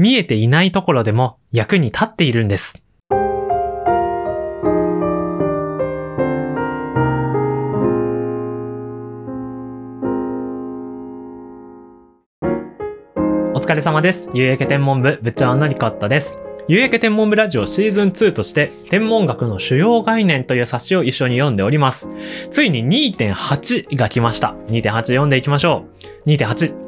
見えていないところでも役に立っているんです。お疲れ様です。ゆうやけ天文部部長のリコットです。ゆうやけ天文部ラジオシーズン2として天文学の主要概念という冊子を一緒に読んでおります。ついに2.8が来ました。2.8読んでいきましょう。2.8。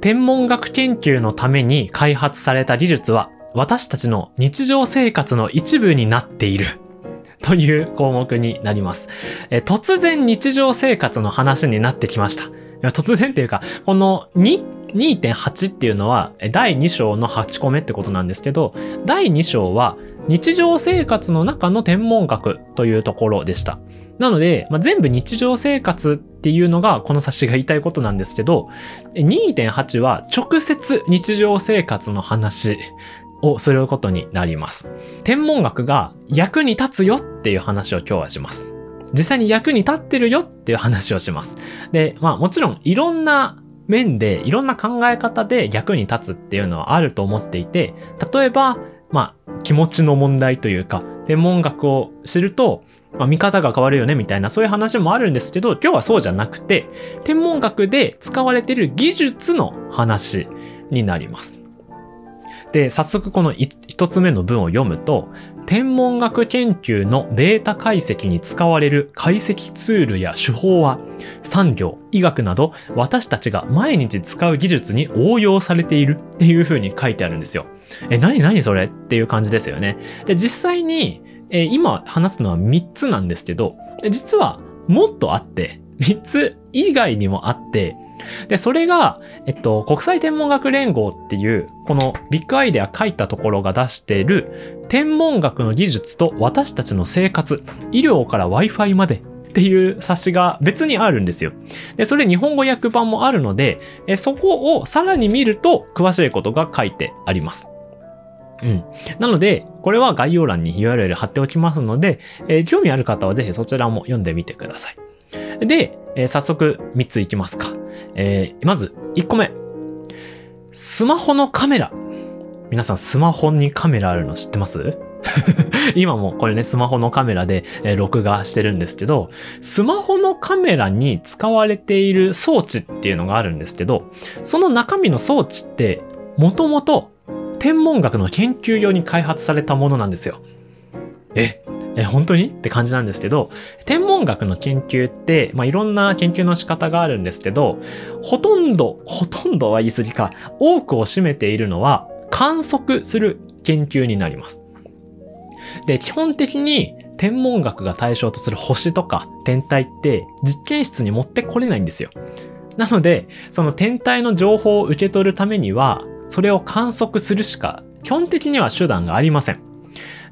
天文学研究のために開発された技術は私たちの日常生活の一部になっている。という項目になります。え突然日常生活の話になってきました。突然っていうか、この2 2.8っていうのは第2章の8個目ってことなんですけど、第2章は日常生活の中の天文学というところでした。なので、まあ、全部日常生活っていうのがこの冊子が言いたいことなんですけど、2.8は直接日常生活の話をすることになります。天文学が役に立つよっていう話を今日はします。実際に役に立ってるよっていう話をします。で、まあもちろんいろんな面でいろんな考え方で役に立つっていうのはあると思っていて、例えば、まあ気持ちの問題というか、天文学を知ると、まあ、見方が変わるよねみたいなそういう話もあるんですけど、今日はそうじゃなくて、天文学で使われている技術の話になります。で、早速この一つ目の文を読むと、天文学研究のデータ解析に使われる解析ツールや手法は産業、医学など私たちが毎日使う技術に応用されているっていう風に書いてあるんですよ。え、なになにそれ？っていう感じですよね。で、実際に、え今話すのは3つなんですけど、実はもっとあって、3つ以外にもあって、で、それが、えっと、国際天文学連合っていう、このビッグアイデア書いたところが出している、天文学の技術と私たちの生活、医療から Wi-Fi までっていう冊子が別にあるんですよ。で、それ日本語訳版もあるので、えそこをさらに見ると詳しいことが書いてあります。うん。なので、これは概要欄に URL 貼っておきますので、えー興味ある方はぜひそちらも読んでみてください。で、えー早速3ついきますか。えーまず1個目。スマホのカメラ。皆さんスマホにカメラあるの知ってます？今もこれね、スマホのカメラで、え録画してるんですけど、スマホのカメラに使われている装置っていうのがあるんですけど、その中身の装置って、もともと天文学の研究用に開発されたものなんですよ。え、え、本当に？って感じなんですけど、天文学の研究って、まあ、いろんな研究の仕方があるんですけど、ほとんど、ほとんどは言い過ぎか、多くを占めているのは観測する研究になります。で、基本的に天文学が対象とする星とか天体って実験室に持ってこれないんですよ。なので、その天体の情報を受け取るためには、それを観測するしか基本的には手段がありません。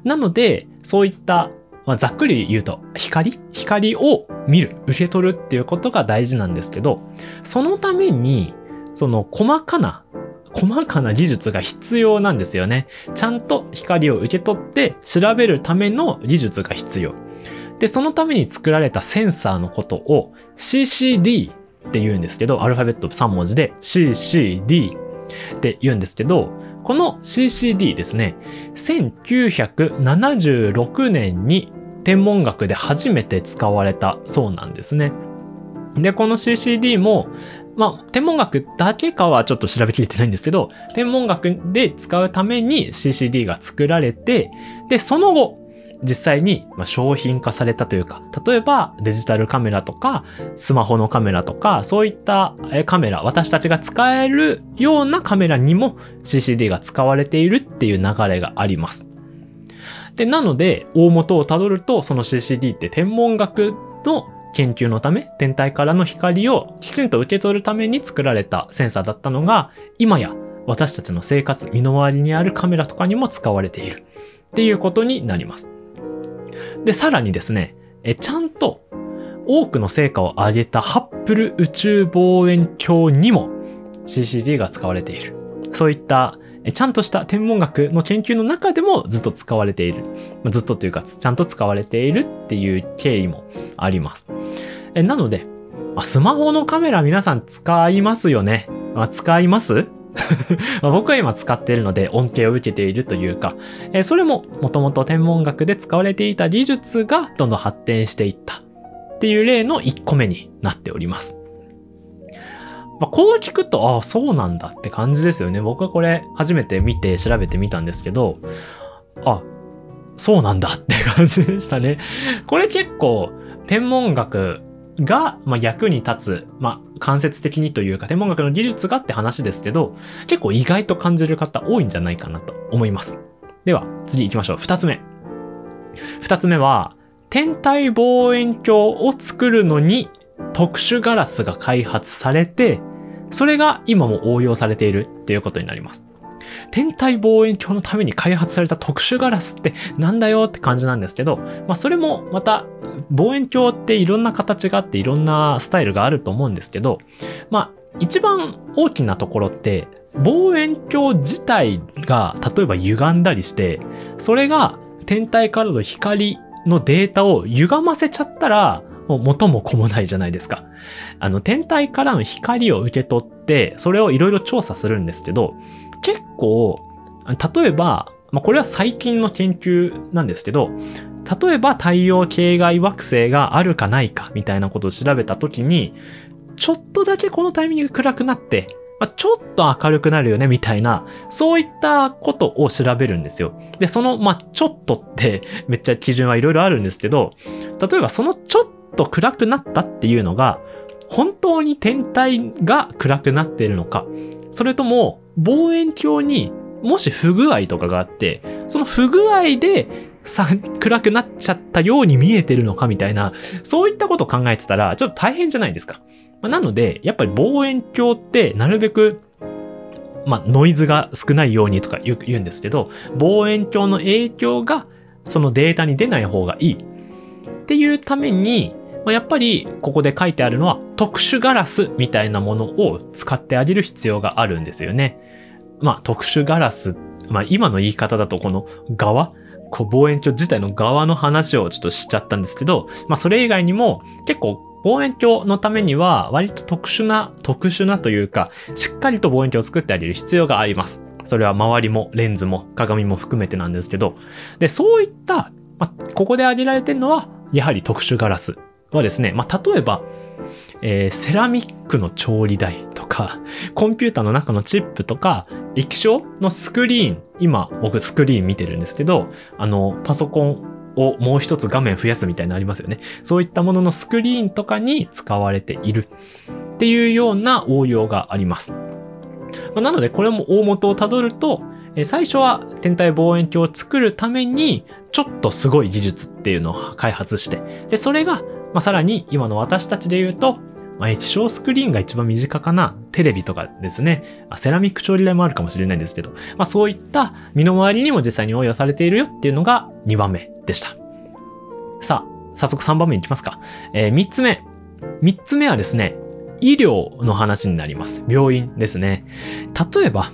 なので、そういった、まあ、ざっくり言うと、光？光を見る、受け取るっていうことが大事なんですけど、そのために、その細かな、細かな技術が必要なんですよね。ちゃんと光を受け取って調べるための技術が必要。で、そのために作られたセンサーのことを CCD って言うんですけど、アルファベット3文字で CCD って言うんですけど、この CCD ですね、1976年に天文学で初めて使われたそうなんですね。で、この CCD も、まあ、天文学だけかはちょっと調べきれてないんですけど、天文学で使うために CCD が作られて、で、その後、実際に商品化されたというか、例えばデジタルカメラとか、スマホのカメラとか、そういったカメラ、私たちが使えるようなカメラにも CCD が使われているっていう流れがあります。で、なので、大元をたどると、その CCD って天文学の研究のため、天体からの光をきちんと受け取るために作られたセンサーだったのが、今や私たちの生活、身の回りにあるカメラとかにも使われているっていうことになります。で、さらにですね、え、ちゃんと多くの成果を上げたハッブル宇宙望遠鏡にも CCD が使われている。そういったえちゃんとした天文学の研究の中でもずっと使われている。まずっとというか、ちゃんと使われているっていう経緯もあります。えなので、まスマホのカメラ皆さん使いますよね。ま、使います？僕は今使っているので恩恵を受けているというか、えーそれももともと天文学で使われていた技術がどんどん発展していったっていう例の1個目になっております。まあ、こう聞くと、ああ、そうなんだって感じですよね。僕はこれ初めて見て調べてみたんですけど、あ、そうなんだって感じでしたね。これ結構天文学が、まあ、役に立つ、まあ、間接的にというか天文学の技術がって話ですけど、結構意外と感じる方多いんじゃないかなと思います。では、次行きましょう。二つ目。二つ目は、天体望遠鏡を作るのに特殊ガラスが開発されて、それが今も応用されているっていうことになります。天体望遠鏡のために開発された特殊ガラスってなんだよって感じなんですけど、まあそれもまた望遠鏡っていろんな形があっていろんなスタイルがあると思うんですけど、まあ一番大きなところって望遠鏡自体が例えば歪んだりして、それが天体からの光のデータを歪ませちゃったら、もう元も子もないじゃないですか。あの、天体からの光を受け取って、それをいろいろ調査するんですけど、結構、例えば、まあ、これは最近の研究なんですけど、例えば太陽系外惑星があるかないかみたいなことを調べたときに、ちょっとだけこのタイミング暗くなって、まあ、ちょっと明るくなるよねみたいな、そういったことを調べるんですよ。で、その、まあ、ちょっとってめっちゃ基準はいろいろあるんですけど、例えばそのちょっと暗くなったっていうのが、本当に天体が暗くなっているのか、それとも望遠鏡にもし不具合とかがあって、その不具合でさ、暗くなっちゃったように見えてるのかみたいな、そういったことを考えてたら、ちょっと大変じゃないですか。まあなので、やっぱり望遠鏡ってなるべく、まあ、ノイズが少ないようにとか言うんですけど、望遠鏡の影響がそのデータに出ない方がいいっていうために、まあ、やっぱりここで書いてあるのは特殊ガラスみたいなものを使ってあげる必要があるんですよね。まあ特殊ガラス、まあ今の言い方だとこの側？こう望遠鏡自体の側の話をちょっとしちゃったんですけど、まあそれ以外にも結構望遠鏡のためには割と特殊な、特殊なというか、しっかりと望遠鏡を作ってあげる必要があります。それは周りもレンズも鏡も含めてなんですけど、で、そういった、まあ、ここで挙げられてるのは、やはり特殊ガラスはですね、まあ、例えば、えーセラミックの調理台とか、コンピューターの中のチップとか、液晶のスクリーン、今僕スクリーン見てるんですけど、あの、パソコンをもう一つ画面増やすみたいなのありますよね。そういったもののスクリーンとかに使われているっていうような応用があります。まなのでこれも大元をたどると、最初は天体望遠鏡を作るために、ちょっとすごい技術っていうのを開発して、で、それが、ま、さらに今の私たちで言うと、まあ、液晶スクリーンが一番身近かな、テレビとかですね。あセラミック調理台もあるかもしれないんですけど、まあ、そういった身の回りにも実際に応用されているよっていうのが2番目でした。さあ、早速3番目に行きますか。えー、3つ目。3つ目はですね、医療の話になります。病院ですね。例えば、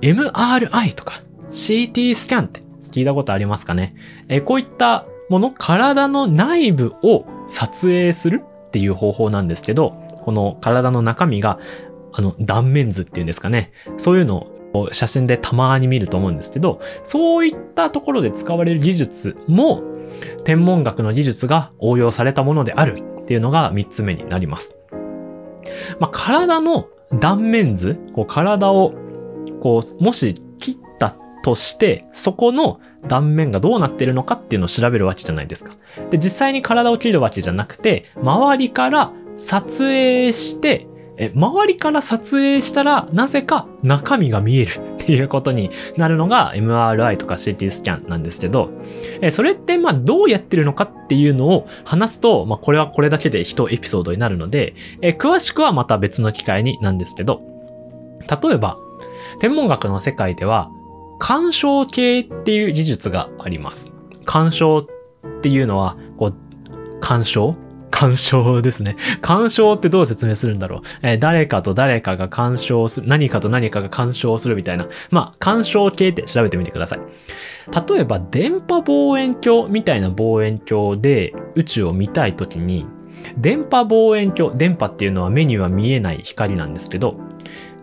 MRI とか CT スキャンって聞いたことありますかね、えーこういったもの、体の内部を撮影するっていう方法なんですけど、この体の中身が、あの、断面図っていうんですかね。そういうのを写真でたまに見ると思うんですけど、そういったところで使われる技術も、天文学の技術が応用されたものであるっていうのが3つ目になります。まあ、体の断面図、こう体を、こう、もし切ったとして、そこの断面がどうなってるのかっていうのを調べるわけじゃないですか。で、実際に体を切るわけじゃなくて、周りから撮影して、え、周りから撮影したら、なぜか中身が見える っていうことになるのが MRI とか CT スキャンなんですけど、え、それってまあどうやってるのかっていうのを話すと、まあこれはこれだけで一エピソードになるので、え、詳しくはまた別の機会になんですけど、例えば、天文学の世界では、干渉計っていう技術があります。干渉っていうのは、こう、干渉干渉ですね。干渉ってどう説明するんだろう？えー誰かと誰かが干渉する、何かと何かが干渉するみたいな。まあ、干渉計って調べてみてください。例えば、電波望遠鏡みたいな望遠鏡で宇宙を見たいときに、電波望遠鏡、電波っていうのは目には見えない光なんですけど、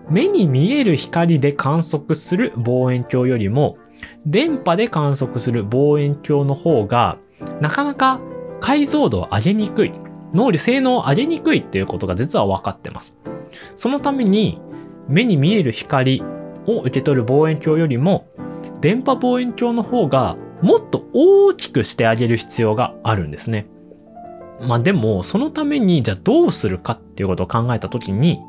目に見える光で観測する望遠鏡よりも、電波で観測する望遠鏡の方が、なかなか解像度を上げにくい、能力、性能を上げにくいっていうことが実は分かってます。そのために、目に見える光を受け取る望遠鏡よりも、電波望遠鏡の方がもっと大きくしてあげる必要があるんですね。まあでも、そのためにじゃあどうするかっていうことを考えたときに、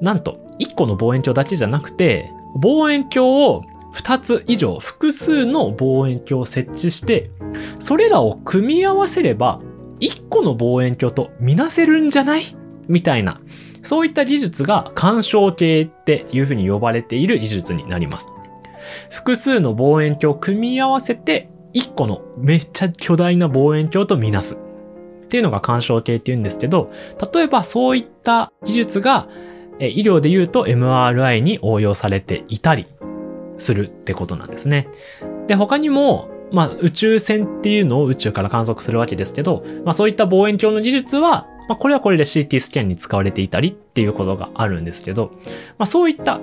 なんと、1個の望遠鏡だけじゃなくて、望遠鏡を2つ以上複数の望遠鏡を設置して、それらを組み合わせれば、1個の望遠鏡とみなせるんじゃない？みたいな、そういった技術が干渉系っていうふうに呼ばれている技術になります。複数の望遠鏡を組み合わせて、1個のめっちゃ巨大な望遠鏡とみなす。っていうのが干渉系って言うんですけど、例えばそういった技術が、医療で言うと MRI に応用されていたりするってことなんですね。で、他にも、まあ、宇宙船っていうのを宇宙から観測するわけですけど、まあそういった望遠鏡の技術は、まあこれはこれで CT スキャンに使われていたりっていうことがあるんですけど、まあそういった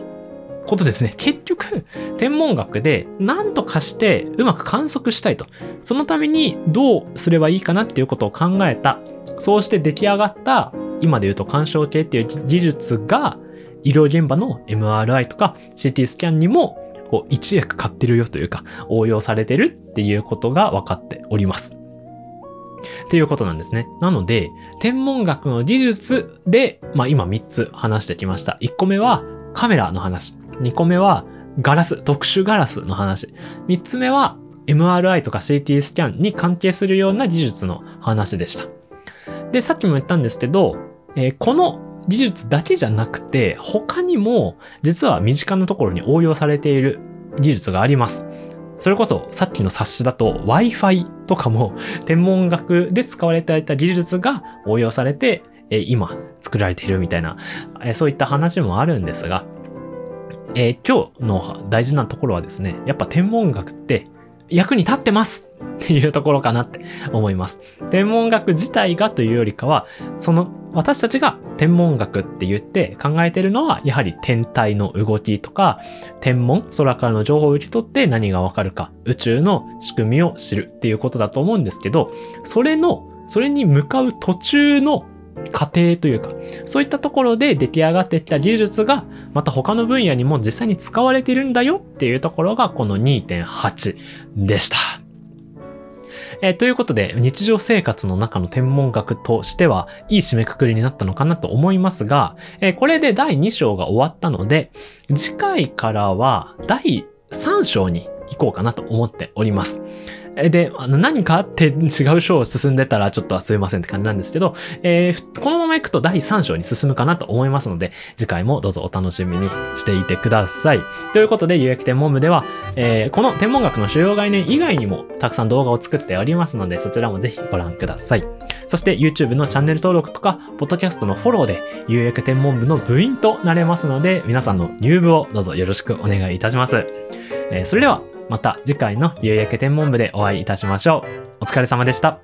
ことですね。結局、天文学で何とかしてうまく観測したいと。そのためにどうすればいいかなっていうことを考えた。そうして出来上がった、今で言うと干渉系っていう技術が、医療現場の MRI とか CT スキャンにもこう一役買ってるよというか応用されてるっていうことが分かっております。っていうことなんですね。なので、天文学の技術で、まあ今3つ話してきました。1個目はカメラの話。2個目はガラス、特殊ガラスの話。3つ目は MRI とか CT スキャンに関係するような技術の話でした。で、さっきも言ったんですけど、えー、この技術だけじゃなくて、他にも実は身近なところに応用されている技術があります。それこそさっきの冊子だと Wi-Fi とかも 天文学で使われていた技術が応用されて、今作られているみたいな、そういった話もあるんですが、えー、今日の大事なところはですね、やっぱ天文学って役に立ってますっていうところかなって思います。天文学自体がというよりかは、その私たちが天文学って言って考えてるのは、やはり天体の動きとか、天文、空からの情報を受け取って何がわかるか、宇宙の仕組みを知るっていうことだと思うんですけど、それの、それに向かう途中の過程というか、そういったところで出来上がってきた技術が、また他の分野にも実際に使われているんだよっていうところが、この2.8でした。えー、ということで、日常生活の中の天文学としては、いい締めくくりになったのかなと思いますが、えー、これで第2章が終わったので、次回からは第3章に行こうかなと思っております。で、あの何かあって違う章を進んでたらちょっとすいませんって感じなんですけど、えー、このまま行くと第3章に進むかなと思いますので、次回もどうぞお楽しみにしていてください。ということで、有益天文部では、えー、この天文学の主要概念以外にもたくさん動画を作っておりますので、そちらもぜひご覧ください。そして YouTube のチャンネル登録とか、ポッドキャストのフォローで、有益天文部の部員となれますので、皆さんの入部をどうぞよろしくお願いいたします。えー、それでは、また次回の夕焼け天文部でお会いいたしましょう。お疲れ様でした。